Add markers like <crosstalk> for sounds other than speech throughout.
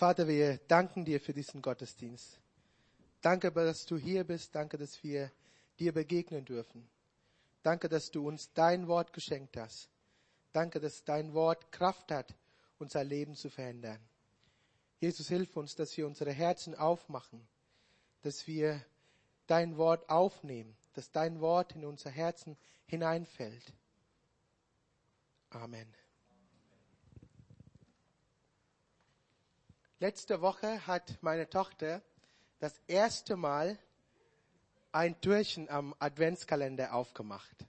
Vater, wir danken dir für diesen Gottesdienst. Danke, dass du hier bist. Danke, dass wir dir begegnen dürfen. Danke, dass du uns dein Wort geschenkt hast. Danke, dass dein Wort Kraft hat, unser Leben zu verändern. Jesus, hilf uns, dass wir unsere Herzen aufmachen, dass wir dein Wort aufnehmen, dass dein Wort in unser Herzen hineinfällt. Amen. Letzte Woche hat meine Tochter das erste Mal ein Türchen am Adventskalender aufgemacht.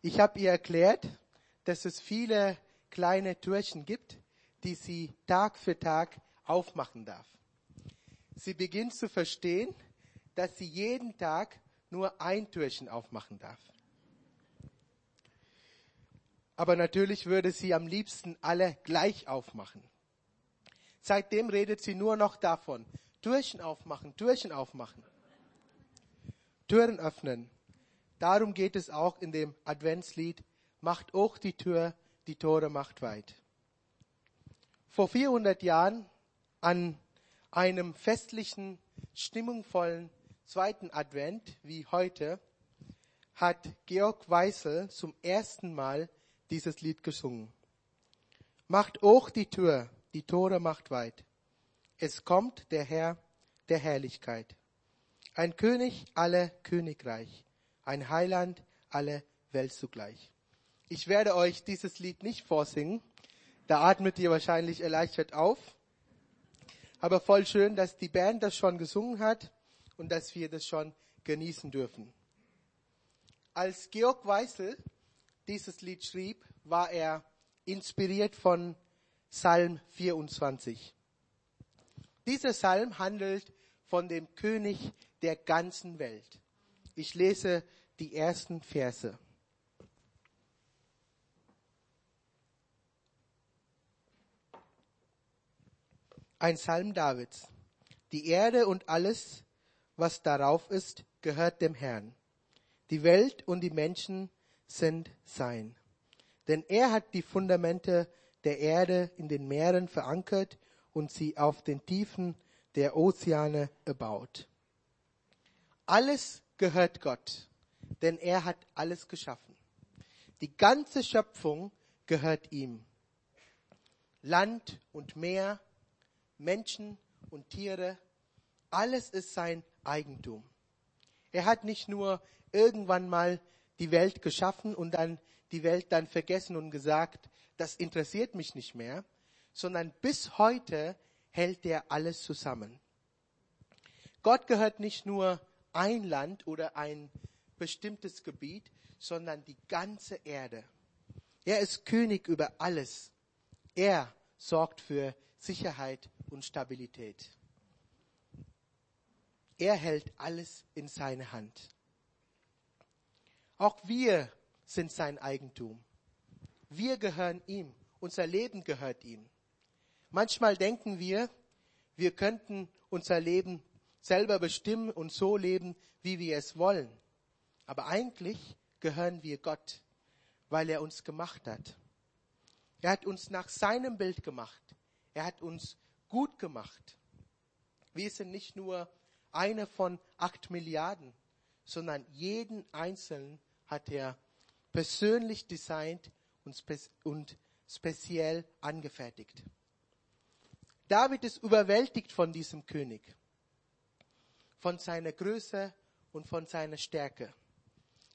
Ich habe ihr erklärt, dass es viele kleine Türchen gibt, die sie Tag für Tag aufmachen darf. Sie beginnt zu verstehen, dass sie jeden Tag nur ein Türchen aufmachen darf. Aber natürlich würde sie am liebsten alle gleich aufmachen. Seitdem redet sie nur noch davon. Türchen aufmachen, Türchen aufmachen. Türen öffnen. Darum geht es auch in dem Adventslied. Macht auch die Tür, die Tore macht weit. Vor 400 Jahren an einem festlichen, stimmungsvollen zweiten Advent wie heute hat Georg Weissel zum ersten Mal dieses Lied gesungen. Macht auch die Tür, die Tore macht weit. Es kommt der Herr der Herrlichkeit. Ein König alle Königreich, ein Heiland alle Welt zugleich. Ich werde euch dieses Lied nicht vorsingen, da atmet ihr wahrscheinlich erleichtert auf. Aber voll schön, dass die Band das schon gesungen hat und dass wir das schon genießen dürfen. Als Georg Weissel dieses Lied schrieb, war er inspiriert von Psalm 24. Dieser Psalm handelt von dem König der ganzen Welt. Ich lese die ersten Verse. Ein Psalm Davids. Die Erde und alles, was darauf ist, gehört dem Herrn. Die Welt und die Menschen sind sein. Denn er hat die Fundamente der Erde in den Meeren verankert und sie auf den Tiefen der Ozeane erbaut. Alles gehört Gott, denn er hat alles geschaffen. Die ganze Schöpfung gehört ihm. Land und Meer, Menschen und Tiere, alles ist sein Eigentum. Er hat nicht nur irgendwann mal die Welt geschaffen und dann die Welt dann vergessen und gesagt, das interessiert mich nicht mehr, sondern bis heute hält er alles zusammen. Gott gehört nicht nur ein Land oder ein bestimmtes Gebiet, sondern die ganze Erde. Er ist König über alles. Er sorgt für Sicherheit und Stabilität. Er hält alles in seine Hand. Auch wir sind sein Eigentum. Wir gehören ihm. Unser Leben gehört ihm. Manchmal denken wir, wir könnten unser Leben selber bestimmen und so leben, wie wir es wollen. Aber eigentlich gehören wir Gott, weil er uns gemacht hat. Er hat uns nach seinem Bild gemacht. Er hat uns gut gemacht. Wir sind nicht nur eine von acht Milliarden, sondern jeden Einzelnen hat er persönlich designt und, spe und speziell angefertigt. David ist überwältigt von diesem König, von seiner Größe und von seiner Stärke.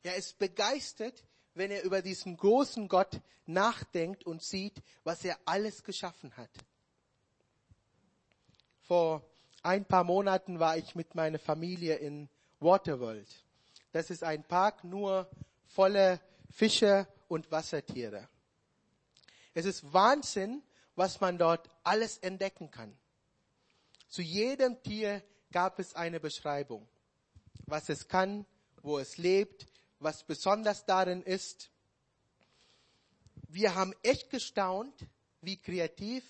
Er ist begeistert, wenn er über diesen großen Gott nachdenkt und sieht, was er alles geschaffen hat. Vor ein paar Monaten war ich mit meiner Familie in Waterworld. Das ist ein Park nur voller Fische und Wassertiere. Es ist Wahnsinn, was man dort alles entdecken kann. Zu jedem Tier gab es eine Beschreibung, was es kann, wo es lebt, was besonders darin ist. Wir haben echt gestaunt, wie kreativ,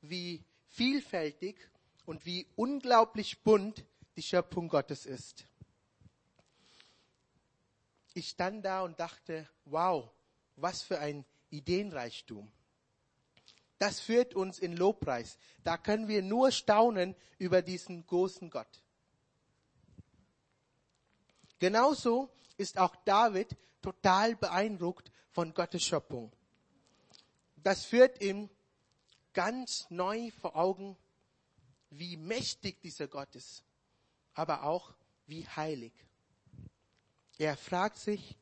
wie vielfältig und wie unglaublich bunt die Schöpfung Gottes ist ich stand da und dachte, wow, was für ein Ideenreichtum. das führt uns in Lobpreis. Da können wir nur staunen über diesen großen Gott. Genauso ist auch David total beeindruckt von Gottes Schöpfung. Das führt ihm ganz neu vor Augen, wie mächtig dieser Gott ist, aber auch wie heilig. Er fragt sich,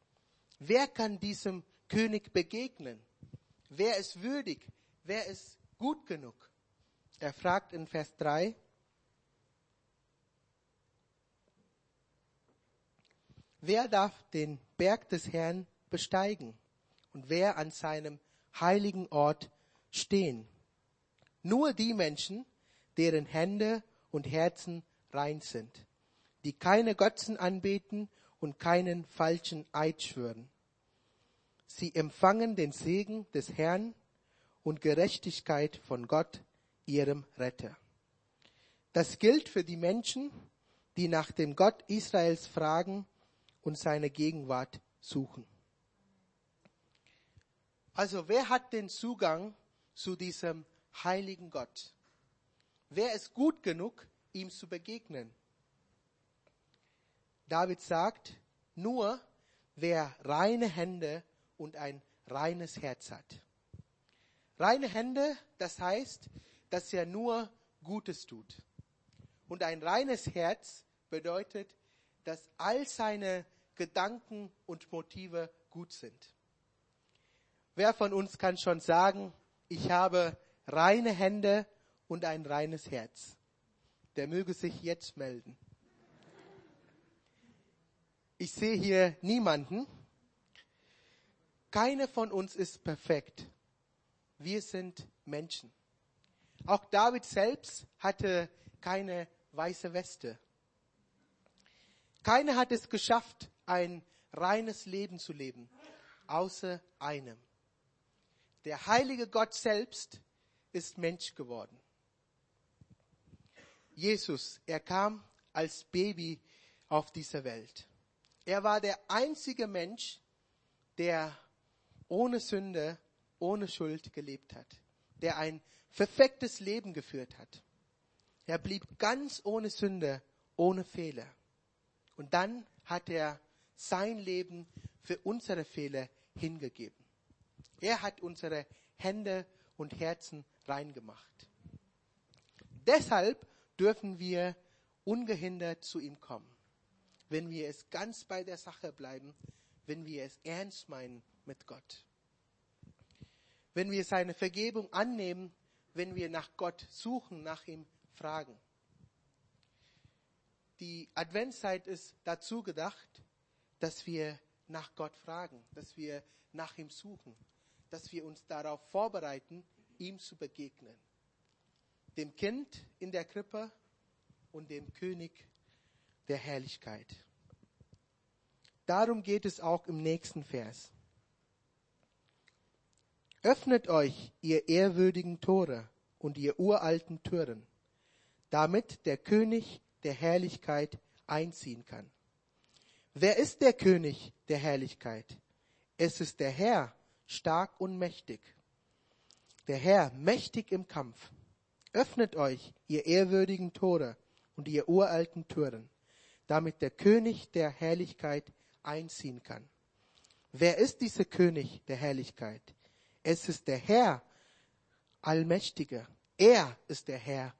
wer kann diesem König begegnen? Wer ist würdig? Wer ist gut genug? Er fragt in Vers 3, wer darf den Berg des Herrn besteigen und wer an seinem heiligen Ort stehen? Nur die Menschen, deren Hände und Herzen rein sind, die keine Götzen anbeten und keinen falschen Eid schwören. Sie empfangen den Segen des Herrn und Gerechtigkeit von Gott, ihrem Retter. Das gilt für die Menschen, die nach dem Gott Israels fragen und seine Gegenwart suchen. Also wer hat den Zugang zu diesem heiligen Gott? Wer ist gut genug, ihm zu begegnen? David sagt, nur wer reine Hände und ein reines Herz hat. Reine Hände, das heißt, dass er nur Gutes tut. Und ein reines Herz bedeutet, dass all seine Gedanken und Motive gut sind. Wer von uns kann schon sagen, ich habe reine Hände und ein reines Herz? Der möge sich jetzt melden. Ich sehe hier niemanden. Keine von uns ist perfekt. Wir sind Menschen. Auch David selbst hatte keine weiße Weste. Keiner hat es geschafft, ein reines Leben zu leben, außer einem. Der heilige Gott selbst ist Mensch geworden. Jesus, er kam als Baby auf diese Welt. Er war der einzige Mensch, der ohne Sünde ohne Schuld gelebt hat, der ein perfektes Leben geführt hat. Er blieb ganz ohne Sünde, ohne Fehler. Und dann hat er sein Leben für unsere Fehler hingegeben. Er hat unsere Hände und Herzen reingemacht. Deshalb dürfen wir ungehindert zu ihm kommen, wenn wir es ganz bei der Sache bleiben, wenn wir es ernst meinen mit Gott wenn wir seine Vergebung annehmen, wenn wir nach Gott suchen, nach ihm fragen. Die Adventszeit ist dazu gedacht, dass wir nach Gott fragen, dass wir nach ihm suchen, dass wir uns darauf vorbereiten, ihm zu begegnen. Dem Kind in der Krippe und dem König der Herrlichkeit. Darum geht es auch im nächsten Vers. Öffnet euch, ihr ehrwürdigen Tore und ihr uralten Türen, damit der König der Herrlichkeit einziehen kann. Wer ist der König der Herrlichkeit? Es ist der Herr, stark und mächtig. Der Herr, mächtig im Kampf. Öffnet euch, ihr ehrwürdigen Tore und ihr uralten Türen, damit der König der Herrlichkeit einziehen kann. Wer ist dieser König der Herrlichkeit? Es ist der Herr, Allmächtige. Er ist der Herr.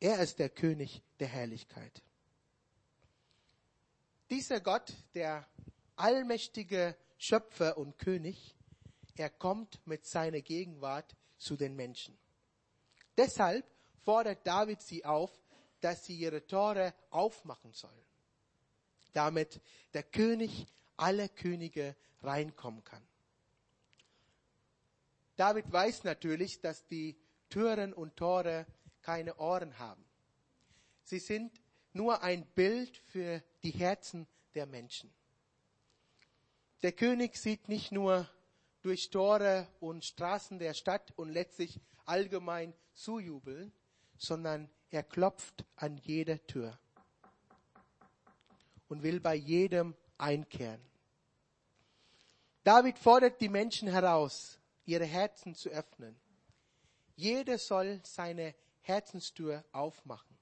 Er ist der König der Herrlichkeit. Dieser Gott, der allmächtige Schöpfer und König, er kommt mit seiner Gegenwart zu den Menschen. Deshalb fordert David sie auf, dass sie ihre Tore aufmachen sollen, damit der König aller Könige reinkommen kann. David weiß natürlich, dass die Türen und Tore keine Ohren haben. Sie sind nur ein Bild für die Herzen der Menschen. Der König sieht nicht nur durch Tore und Straßen der Stadt und letztlich allgemein zujubeln, sondern er klopft an jeder Tür und will bei jedem einkehren. David fordert die Menschen heraus, ihre Herzen zu öffnen, Jeder soll seine Herzenstür aufmachen.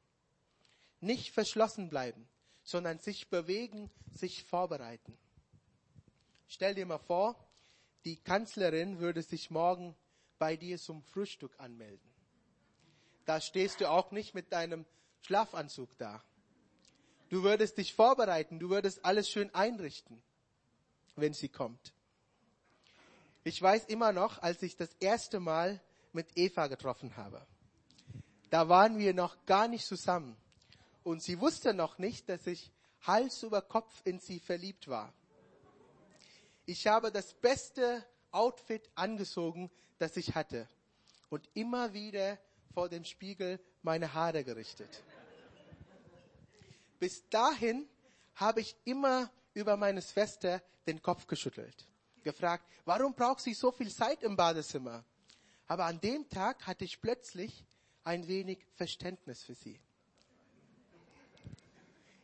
Nicht verschlossen bleiben, sondern sich bewegen, sich vorbereiten. Stell dir mal vor, die Kanzlerin würde sich morgen bei dir zum Frühstück anmelden. Da stehst du auch nicht mit deinem Schlafanzug da. Du würdest dich vorbereiten, du würdest alles schön einrichten, wenn sie kommt. Ich weiß immer noch, als ich das erste Mal mit Eva getroffen habe. Da waren wir noch gar nicht zusammen. Und sie wusste noch nicht, dass ich Hals über Kopf in sie verliebt war. Ich habe das beste Outfit angezogen, das ich hatte. Und immer wieder vor dem Spiegel meine Haare gerichtet. Bis dahin habe ich immer über meine Schwester den Kopf geschüttelt, gefragt, warum braucht sie so viel Zeit im Badezimmer? Aber an dem Tag hatte ich plötzlich ein wenig Verständnis für sie.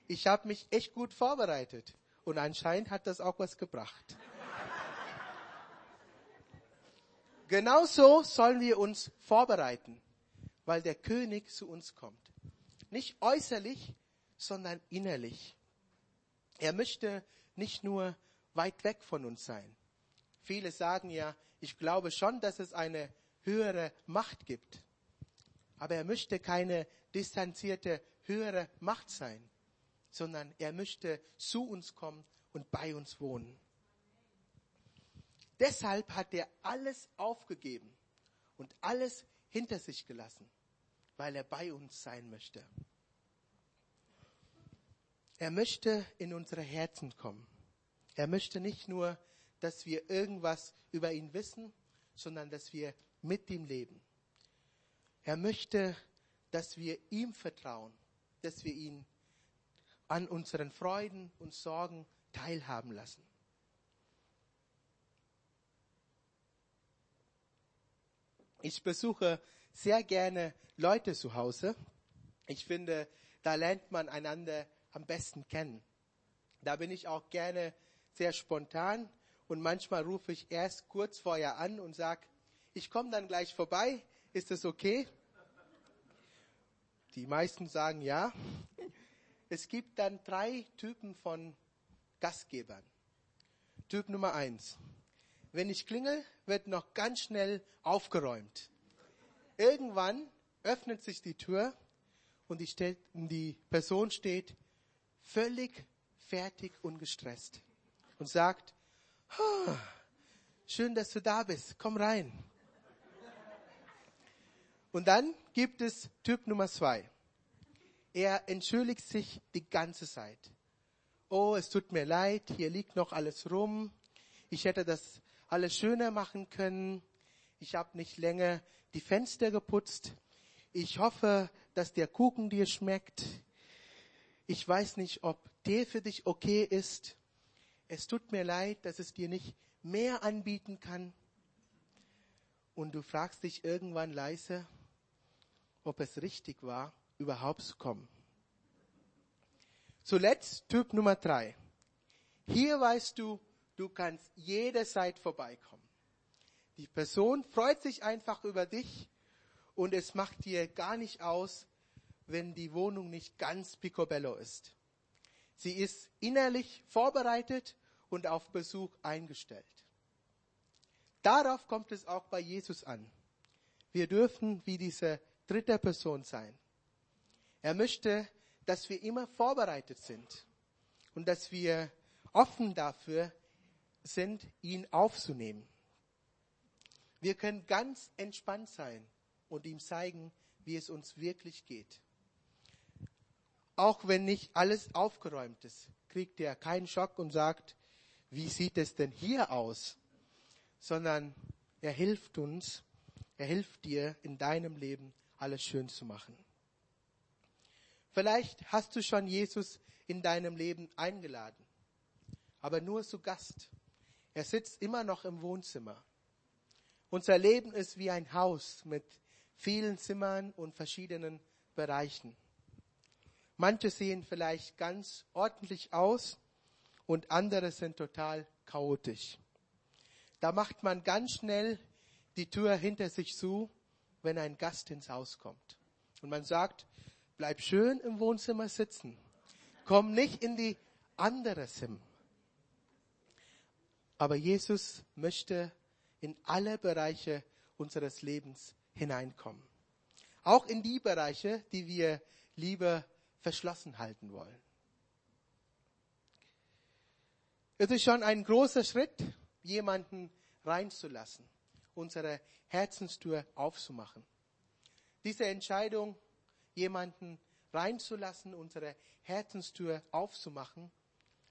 Ich habe mich echt gut vorbereitet und anscheinend hat das auch was gebracht. Genauso sollen wir uns vorbereiten, weil der König zu uns kommt. Nicht äußerlich, sondern innerlich. Er möchte nicht nur weit weg von uns sein. Viele sagen ja, ich glaube schon, dass es eine höhere Macht gibt. Aber er möchte keine distanzierte höhere Macht sein, sondern er möchte zu uns kommen und bei uns wohnen. Deshalb hat er alles aufgegeben und alles hinter sich gelassen, weil er bei uns sein möchte. Er möchte in unsere Herzen kommen. Er möchte nicht nur, dass wir irgendwas über ihn wissen, sondern dass wir mit ihm leben. Er möchte, dass wir ihm vertrauen, dass wir ihn an unseren Freuden und Sorgen teilhaben lassen. Ich besuche sehr gerne Leute zu Hause. Ich finde, da lernt man einander am besten kennen. Da bin ich auch gerne sehr spontan und manchmal rufe ich erst kurz vorher an und sage, ich komme dann gleich vorbei, ist das okay? Die meisten sagen ja. Es gibt dann drei Typen von Gastgebern. Typ Nummer eins. Wenn ich klingel, wird noch ganz schnell aufgeräumt. Irgendwann öffnet sich die Tür und die, steht, die Person steht völlig fertig und gestresst und sagt, <sighs> schön, dass du da bist, komm rein. Und dann gibt es Typ Nummer zwei. Er entschuldigt sich die ganze Zeit. Oh, es tut mir leid, hier liegt noch alles rum. Ich hätte das alles schöner machen können. Ich habe nicht länger die Fenster geputzt. Ich hoffe, dass der Kuchen dir schmeckt. Ich weiß nicht, ob der für dich okay ist. Es tut mir leid, dass es dir nicht mehr anbieten kann. Und du fragst dich irgendwann leise, ob es richtig war, überhaupt zu kommen. Zuletzt Typ Nummer drei. Hier weißt du, du kannst jederzeit vorbeikommen. Die Person freut sich einfach über dich und es macht dir gar nicht aus, wenn die Wohnung nicht ganz picobello ist. Sie ist innerlich vorbereitet und auf Besuch eingestellt. Darauf kommt es auch bei Jesus an. Wir dürfen wie diese dritte Person sein. Er möchte, dass wir immer vorbereitet sind und dass wir offen dafür sind, ihn aufzunehmen. Wir können ganz entspannt sein und ihm zeigen, wie es uns wirklich geht. Auch wenn nicht alles aufgeräumt ist, kriegt er keinen Schock und sagt, wie sieht es denn hier aus? Sondern er hilft uns, er hilft dir in deinem Leben alles schön zu machen. Vielleicht hast du schon Jesus in deinem Leben eingeladen, aber nur zu Gast. Er sitzt immer noch im Wohnzimmer. Unser Leben ist wie ein Haus mit vielen Zimmern und verschiedenen Bereichen. Manche sehen vielleicht ganz ordentlich aus und andere sind total chaotisch. Da macht man ganz schnell die Tür hinter sich zu wenn ein Gast ins Haus kommt. Und man sagt, bleib schön im Wohnzimmer sitzen. Komm nicht in die andere Sim. Aber Jesus möchte in alle Bereiche unseres Lebens hineinkommen. Auch in die Bereiche, die wir lieber verschlossen halten wollen. Es ist schon ein großer Schritt, jemanden reinzulassen, unsere Herzenstür aufzumachen. Diese Entscheidung, jemanden reinzulassen, unsere Herzenstür aufzumachen,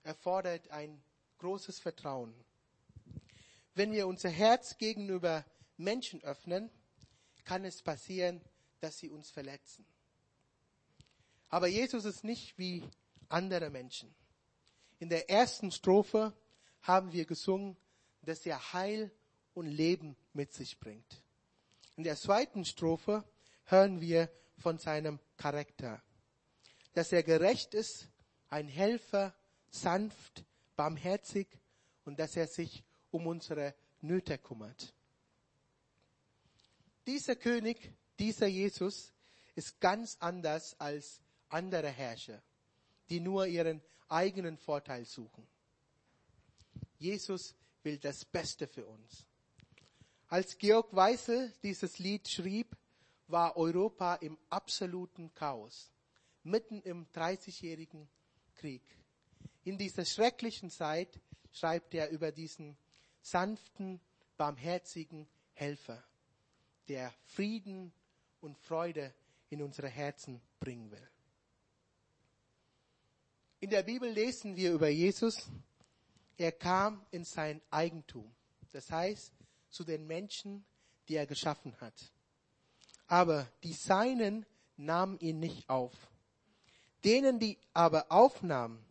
erfordert ein großes Vertrauen. Wenn wir unser Herz gegenüber Menschen öffnen, kann es passieren, dass sie uns verletzen. Aber Jesus ist nicht wie andere Menschen. In der ersten Strophe haben wir gesungen, dass er Heil und Leben mit sich bringt. In der zweiten Strophe hören wir von seinem Charakter, dass er gerecht ist, ein Helfer, sanft, barmherzig und dass er sich um unsere Nöte kümmert. Dieser König, dieser Jesus ist ganz anders als andere Herrscher, die nur ihren eigenen Vorteil suchen. Jesus will das Beste für uns. Als Georg Weissel dieses Lied schrieb, war Europa im absoluten Chaos, mitten im Dreißigjährigen Krieg. In dieser schrecklichen Zeit schreibt er über diesen sanften, barmherzigen Helfer, der Frieden und Freude in unsere Herzen bringen will. In der Bibel lesen wir über Jesus, er kam in sein Eigentum, das heißt zu den Menschen, die er geschaffen hat. Aber die Seinen nahmen ihn nicht auf. Denen, die aber aufnahmen,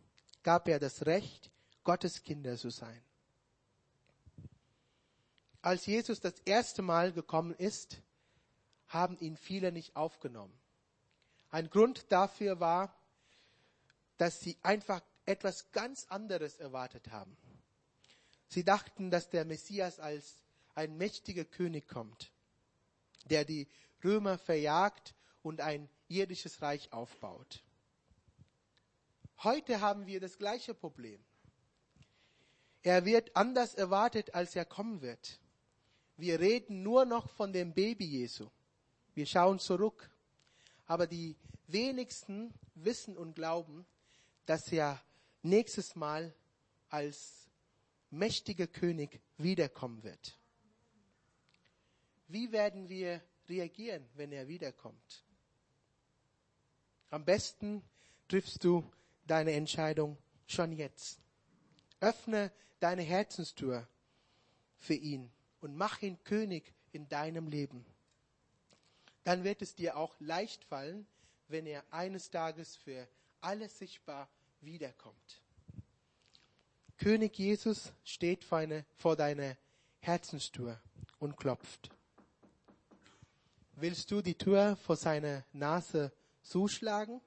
gab er das Recht, Gottes Kinder zu sein. Als Jesus das erste Mal gekommen ist, haben ihn viele nicht aufgenommen. Ein Grund dafür war, dass sie einfach etwas ganz anderes erwartet haben. Sie dachten, dass der Messias als ein mächtiger König kommt, der die Römer verjagt und ein irdisches Reich aufbaut. Heute haben wir das gleiche Problem. Er wird anders erwartet, als er kommen wird. Wir reden nur noch von dem Baby Jesu. Wir schauen zurück. Aber die wenigsten wissen und glauben, dass er nächstes Mal als mächtiger König wiederkommen wird. Wie werden wir reagieren, wenn er wiederkommt? Am besten triffst du deine Entscheidung schon jetzt. Öffne deine Herzenstür für ihn und mach ihn König in deinem Leben. Dann wird es dir auch leicht fallen, wenn er eines Tages für alles sichtbar wiederkommt. König Jesus steht vor, eine, vor deiner Herzenstür und klopft. Willst du die Tür vor seiner Nase zuschlagen?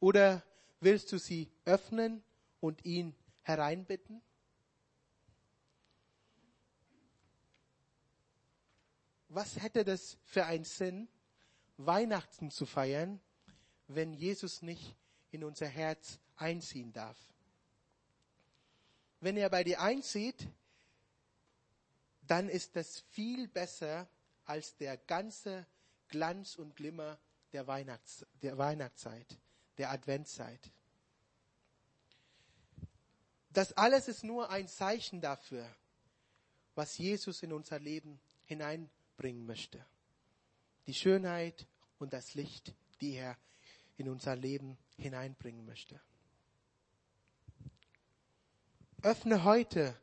Oder willst du sie öffnen und ihn hereinbitten? Was hätte das für einen Sinn, Weihnachten zu feiern, wenn Jesus nicht in unser Herz einziehen darf. Wenn er bei dir einzieht, dann ist das viel besser als der ganze Glanz und Glimmer der, Weihnachts der Weihnachtszeit, der Adventszeit. Das alles ist nur ein Zeichen dafür, was Jesus in unser Leben hineinbringen möchte. Die Schönheit und das Licht, die er in unser Leben hineinbringen möchte. Öffne heute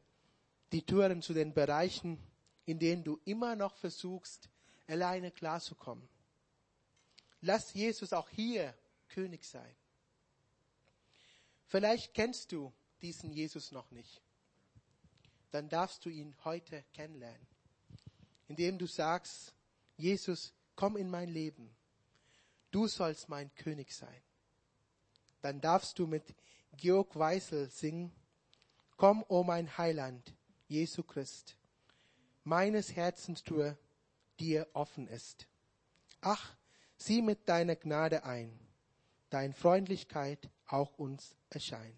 die Türen zu den Bereichen, in denen du immer noch versuchst, alleine klarzukommen. Lass Jesus auch hier König sein. Vielleicht kennst du diesen Jesus noch nicht. Dann darfst du ihn heute kennenlernen, indem du sagst, Jesus, komm in mein Leben du sollst mein König sein. Dann darfst du mit Georg Weisel singen, Komm, o oh mein Heiland, Jesu Christ, meines Herzens Tür dir offen ist. Ach, sieh mit deiner Gnade ein, dein Freundlichkeit auch uns erscheint.